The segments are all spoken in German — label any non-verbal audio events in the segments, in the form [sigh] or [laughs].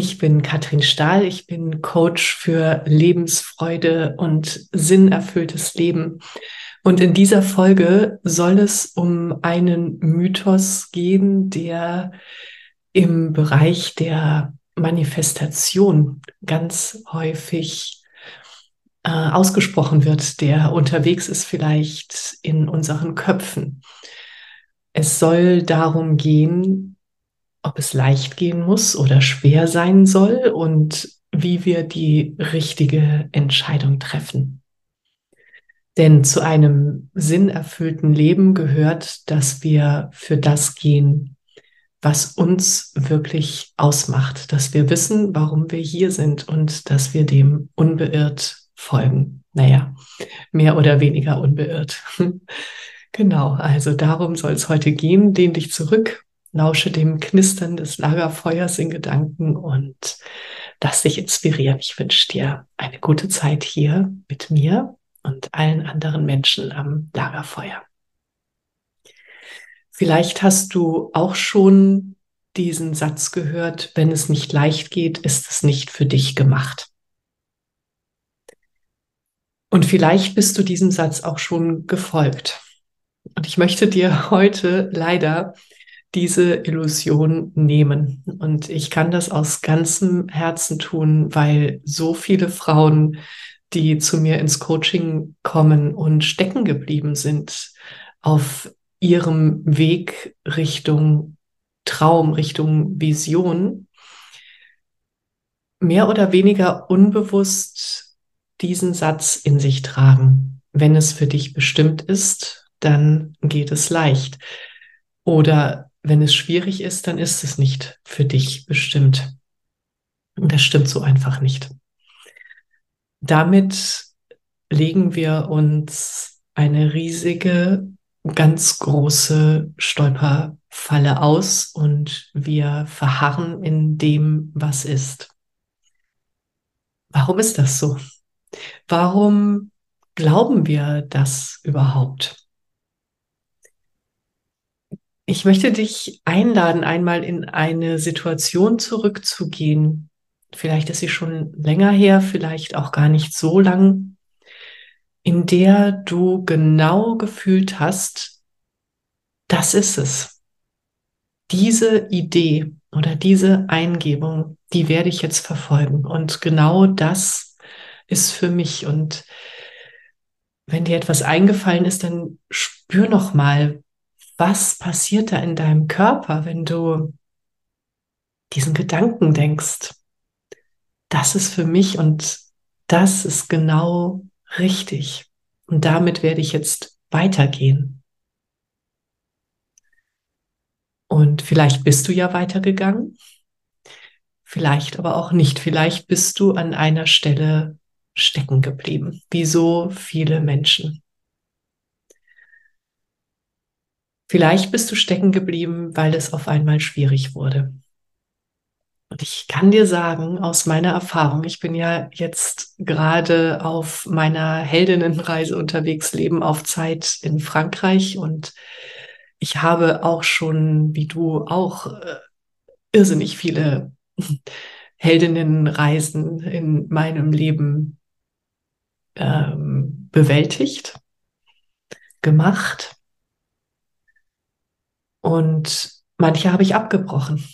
Ich bin Katrin Stahl, ich bin Coach für Lebensfreude und sinnerfülltes Leben. Und in dieser Folge soll es um einen Mythos gehen, der im Bereich der Manifestation ganz häufig äh, ausgesprochen wird, der unterwegs ist vielleicht in unseren Köpfen. Es soll darum gehen, ob es leicht gehen muss oder schwer sein soll und wie wir die richtige Entscheidung treffen. Denn zu einem sinnerfüllten Leben gehört, dass wir für das gehen, was uns wirklich ausmacht, dass wir wissen, warum wir hier sind und dass wir dem unbeirrt folgen. Naja, mehr oder weniger unbeirrt. [laughs] genau, also darum soll es heute gehen. Lehn dich zurück, lausche dem Knistern des Lagerfeuers in Gedanken und lass dich inspirieren. Ich wünsche dir eine gute Zeit hier mit mir und allen anderen Menschen am Lagerfeuer. Vielleicht hast du auch schon diesen Satz gehört, wenn es nicht leicht geht, ist es nicht für dich gemacht. Und vielleicht bist du diesem Satz auch schon gefolgt. Und ich möchte dir heute leider diese Illusion nehmen. Und ich kann das aus ganzem Herzen tun, weil so viele Frauen, die zu mir ins Coaching kommen und stecken geblieben sind auf ihrem Weg Richtung Traum, Richtung Vision, mehr oder weniger unbewusst diesen Satz in sich tragen. Wenn es für dich bestimmt ist, dann geht es leicht. Oder wenn es schwierig ist, dann ist es nicht für dich bestimmt. Und das stimmt so einfach nicht. Damit legen wir uns eine riesige, ganz große Stolperfalle aus und wir verharren in dem, was ist. Warum ist das so? Warum glauben wir das überhaupt? Ich möchte dich einladen, einmal in eine Situation zurückzugehen. Vielleicht ist sie schon länger her, vielleicht auch gar nicht so lang, in der du genau gefühlt hast, das ist es. Diese Idee oder diese Eingebung, die werde ich jetzt verfolgen. Und genau das ist für mich. Und wenn dir etwas eingefallen ist, dann spür noch mal, was passiert da in deinem Körper, wenn du diesen Gedanken denkst? Das ist für mich und das ist genau richtig. Und damit werde ich jetzt weitergehen. Und vielleicht bist du ja weitergegangen, vielleicht aber auch nicht. Vielleicht bist du an einer Stelle stecken geblieben, wie so viele Menschen. Vielleicht bist du stecken geblieben, weil es auf einmal schwierig wurde. Und ich kann dir sagen, aus meiner Erfahrung, ich bin ja jetzt gerade auf meiner Heldinnenreise unterwegs, Leben auf Zeit in Frankreich und ich habe auch schon, wie du auch, äh, irrsinnig viele [laughs] Heldinnenreisen in meinem Leben ähm, bewältigt, gemacht. Und manche habe ich abgebrochen.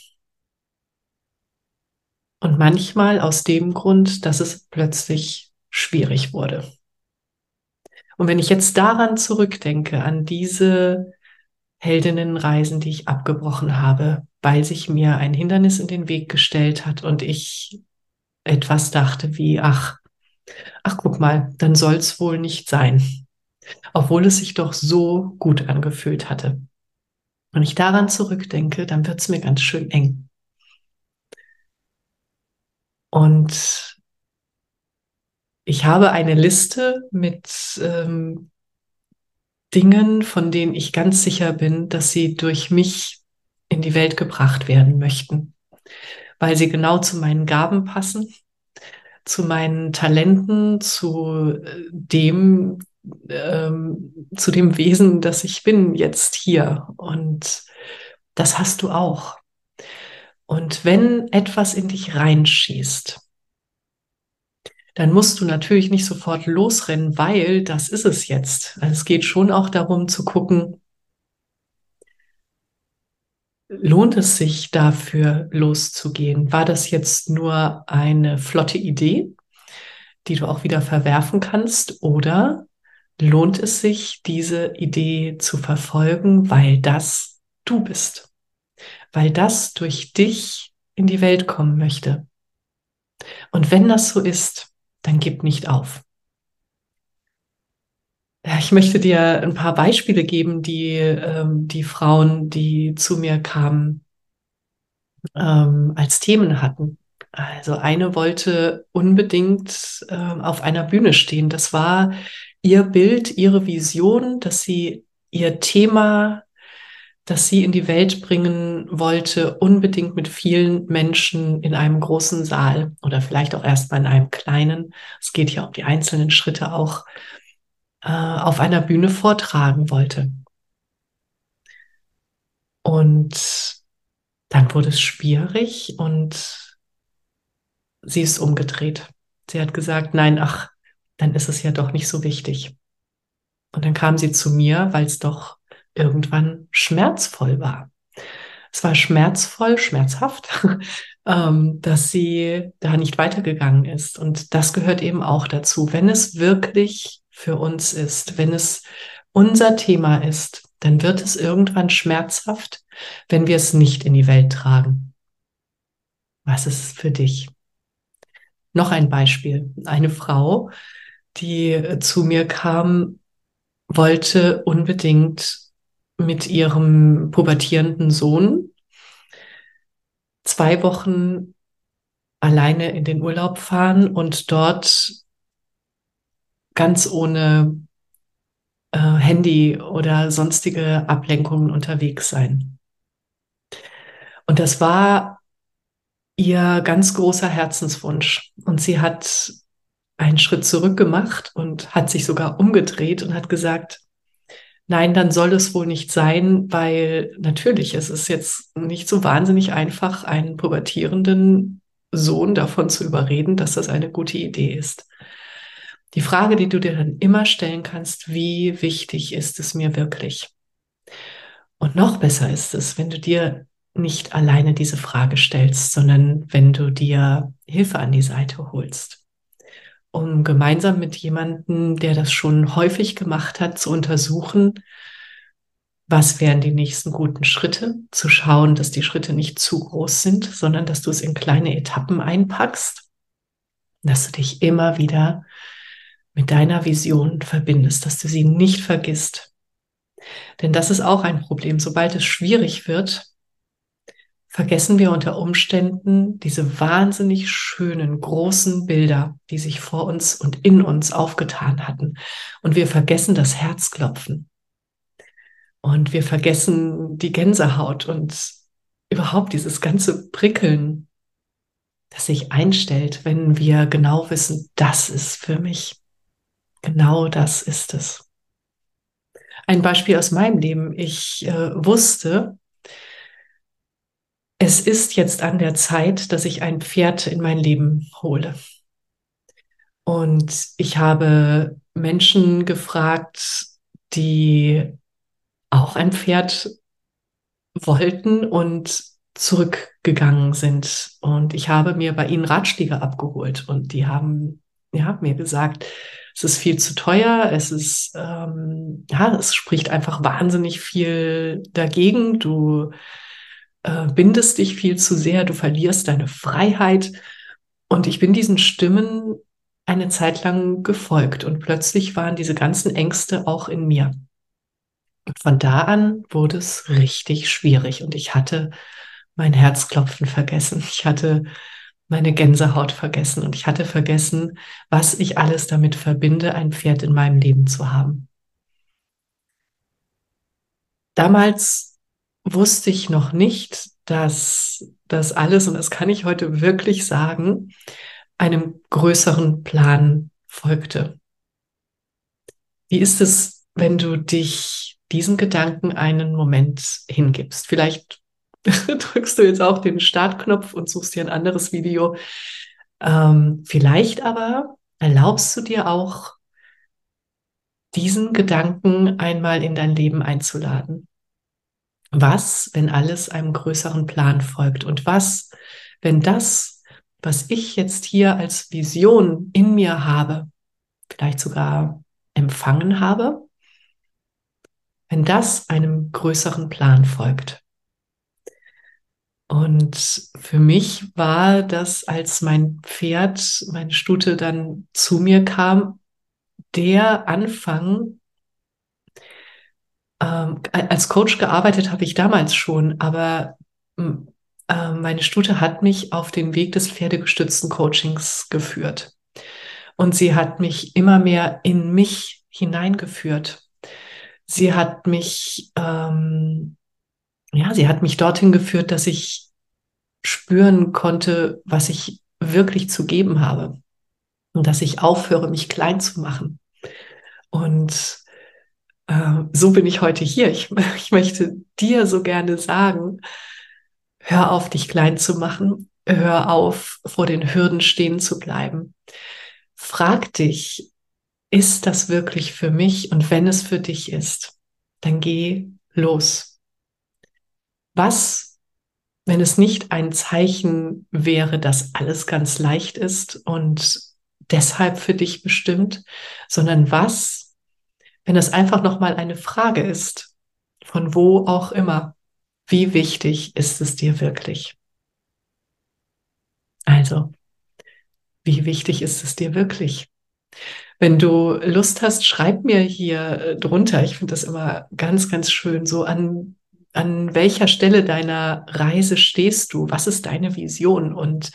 Und manchmal aus dem Grund, dass es plötzlich schwierig wurde. Und wenn ich jetzt daran zurückdenke, an diese Heldinnenreisen, die ich abgebrochen habe, weil sich mir ein Hindernis in den Weg gestellt hat und ich etwas dachte wie, ach, ach guck mal, dann soll es wohl nicht sein. Obwohl es sich doch so gut angefühlt hatte. Wenn ich daran zurückdenke, dann wird es mir ganz schön eng. Und ich habe eine Liste mit ähm, Dingen, von denen ich ganz sicher bin, dass sie durch mich in die Welt gebracht werden möchten, weil sie genau zu meinen Gaben passen, zu meinen Talenten, zu äh, dem, ähm, zu dem Wesen, das ich bin jetzt hier. Und das hast du auch. Und wenn etwas in dich reinschießt, dann musst du natürlich nicht sofort losrennen, weil das ist es jetzt. Also es geht schon auch darum zu gucken, lohnt es sich dafür loszugehen? War das jetzt nur eine flotte Idee, die du auch wieder verwerfen kannst? Oder lohnt es sich, diese Idee zu verfolgen, weil das du bist? Weil das durch dich in die Welt kommen möchte. Und wenn das so ist, dann gib nicht auf. Ich möchte dir ein paar Beispiele geben, die ähm, die Frauen, die zu mir kamen, ähm, als Themen hatten. Also eine wollte unbedingt ähm, auf einer Bühne stehen. Das war ihr Bild, ihre Vision, dass sie ihr Thema das sie in die Welt bringen wollte, unbedingt mit vielen Menschen in einem großen Saal oder vielleicht auch erstmal in einem kleinen. Es geht ja um die einzelnen Schritte auch äh, auf einer Bühne vortragen wollte. Und dann wurde es schwierig und sie ist umgedreht. Sie hat gesagt, nein, ach, dann ist es ja doch nicht so wichtig. Und dann kam sie zu mir, weil es doch irgendwann schmerzvoll war. Es war schmerzvoll, schmerzhaft, [laughs] ähm, dass sie da nicht weitergegangen ist. Und das gehört eben auch dazu. Wenn es wirklich für uns ist, wenn es unser Thema ist, dann wird es irgendwann schmerzhaft, wenn wir es nicht in die Welt tragen. Was ist für dich? Noch ein Beispiel. Eine Frau, die zu mir kam, wollte unbedingt mit ihrem pubertierenden Sohn zwei Wochen alleine in den Urlaub fahren und dort ganz ohne äh, Handy oder sonstige Ablenkungen unterwegs sein. Und das war ihr ganz großer Herzenswunsch. Und sie hat einen Schritt zurück gemacht und hat sich sogar umgedreht und hat gesagt, Nein, dann soll es wohl nicht sein, weil natürlich es ist jetzt nicht so wahnsinnig einfach, einen pubertierenden Sohn davon zu überreden, dass das eine gute Idee ist. Die Frage, die du dir dann immer stellen kannst, wie wichtig ist es mir wirklich? Und noch besser ist es, wenn du dir nicht alleine diese Frage stellst, sondern wenn du dir Hilfe an die Seite holst um gemeinsam mit jemandem, der das schon häufig gemacht hat, zu untersuchen, was wären die nächsten guten Schritte, zu schauen, dass die Schritte nicht zu groß sind, sondern dass du es in kleine Etappen einpackst, dass du dich immer wieder mit deiner Vision verbindest, dass du sie nicht vergisst. Denn das ist auch ein Problem. Sobald es schwierig wird, vergessen wir unter Umständen diese wahnsinnig schönen, großen Bilder, die sich vor uns und in uns aufgetan hatten. Und wir vergessen das Herzklopfen. Und wir vergessen die Gänsehaut und überhaupt dieses ganze Prickeln, das sich einstellt, wenn wir genau wissen, das ist für mich. Genau das ist es. Ein Beispiel aus meinem Leben. Ich äh, wusste, es ist jetzt an der Zeit, dass ich ein Pferd in mein Leben hole. Und ich habe Menschen gefragt, die auch ein Pferd wollten und zurückgegangen sind. Und ich habe mir bei ihnen Ratschläge abgeholt und die haben ja, mir gesagt, es ist viel zu teuer, es ist, ähm, ja, es spricht einfach wahnsinnig viel dagegen. Du äh, bindest dich viel zu sehr, du verlierst deine Freiheit. Und ich bin diesen Stimmen eine Zeit lang gefolgt und plötzlich waren diese ganzen Ängste auch in mir. Und von da an wurde es richtig schwierig und ich hatte mein Herzklopfen vergessen. Ich hatte meine Gänsehaut vergessen und ich hatte vergessen, was ich alles damit verbinde, ein Pferd in meinem Leben zu haben. Damals wusste ich noch nicht, dass das alles, und das kann ich heute wirklich sagen, einem größeren Plan folgte. Wie ist es, wenn du dich diesen Gedanken einen Moment hingibst? Vielleicht [laughs] drückst du jetzt auch den Startknopf und suchst dir ein anderes Video. Ähm, vielleicht aber erlaubst du dir auch, diesen Gedanken einmal in dein Leben einzuladen. Was, wenn alles einem größeren Plan folgt? Und was, wenn das, was ich jetzt hier als Vision in mir habe, vielleicht sogar empfangen habe, wenn das einem größeren Plan folgt? Und für mich war das, als mein Pferd, meine Stute dann zu mir kam, der Anfang. Ähm, als Coach gearbeitet habe ich damals schon, aber äh, meine Stute hat mich auf den Weg des pferdegestützten Coachings geführt. Und sie hat mich immer mehr in mich hineingeführt. Sie hat mich ähm, ja, sie hat mich dorthin geführt, dass ich spüren konnte, was ich wirklich zu geben habe und dass ich aufhöre, mich klein zu machen. Und so bin ich heute hier. Ich, [laughs] ich möchte dir so gerne sagen, hör auf, dich klein zu machen. Hör auf, vor den Hürden stehen zu bleiben. Frag dich, ist das wirklich für mich? Und wenn es für dich ist, dann geh los was, wenn es nicht ein Zeichen wäre, dass alles ganz leicht ist und deshalb für dich bestimmt, sondern was, wenn es einfach noch mal eine Frage ist, von wo auch immer, wie wichtig ist es dir wirklich? Also, wie wichtig ist es dir wirklich? Wenn du Lust hast, schreib mir hier äh, drunter. Ich finde das immer ganz, ganz schön, so an an welcher Stelle deiner Reise stehst du? Was ist deine Vision? Und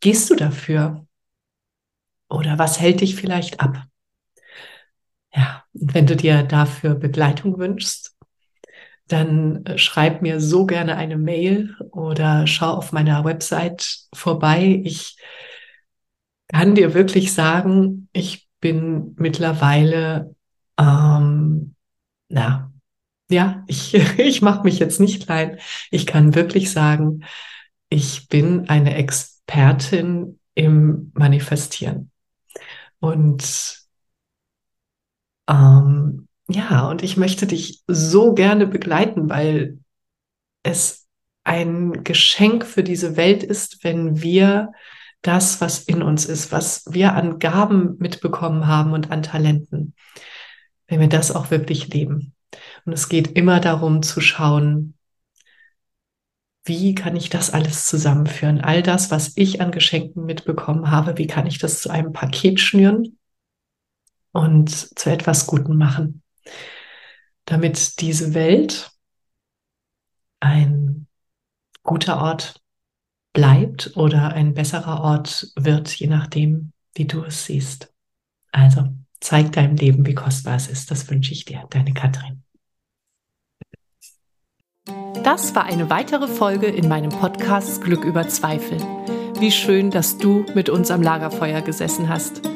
gehst du dafür? Oder was hält dich vielleicht ab? Ja, und wenn du dir dafür Begleitung wünschst, dann äh, schreib mir so gerne eine Mail oder schau auf meiner Website vorbei. Ich kann dir wirklich sagen, ich bin mittlerweile, ähm, na, ja, ich, [laughs] ich mache mich jetzt nicht klein. Ich kann wirklich sagen, ich bin eine Expertin im Manifestieren. Und ähm, ja, und ich möchte dich so gerne begleiten, weil es ein Geschenk für diese Welt ist, wenn wir das, was in uns ist, was wir an Gaben mitbekommen haben und an Talenten, wenn wir das auch wirklich leben. Und es geht immer darum zu schauen, wie kann ich das alles zusammenführen? All das, was ich an Geschenken mitbekommen habe, wie kann ich das zu einem Paket schnüren und zu etwas Guten machen? Damit diese Welt ein guter Ort bleibt oder ein besserer Ort wird, je nachdem, wie du es siehst. Also zeig deinem Leben, wie kostbar es ist. Das wünsche ich dir, deine Katrin. Das war eine weitere Folge in meinem Podcast Glück über Zweifel. Wie schön, dass du mit uns am Lagerfeuer gesessen hast.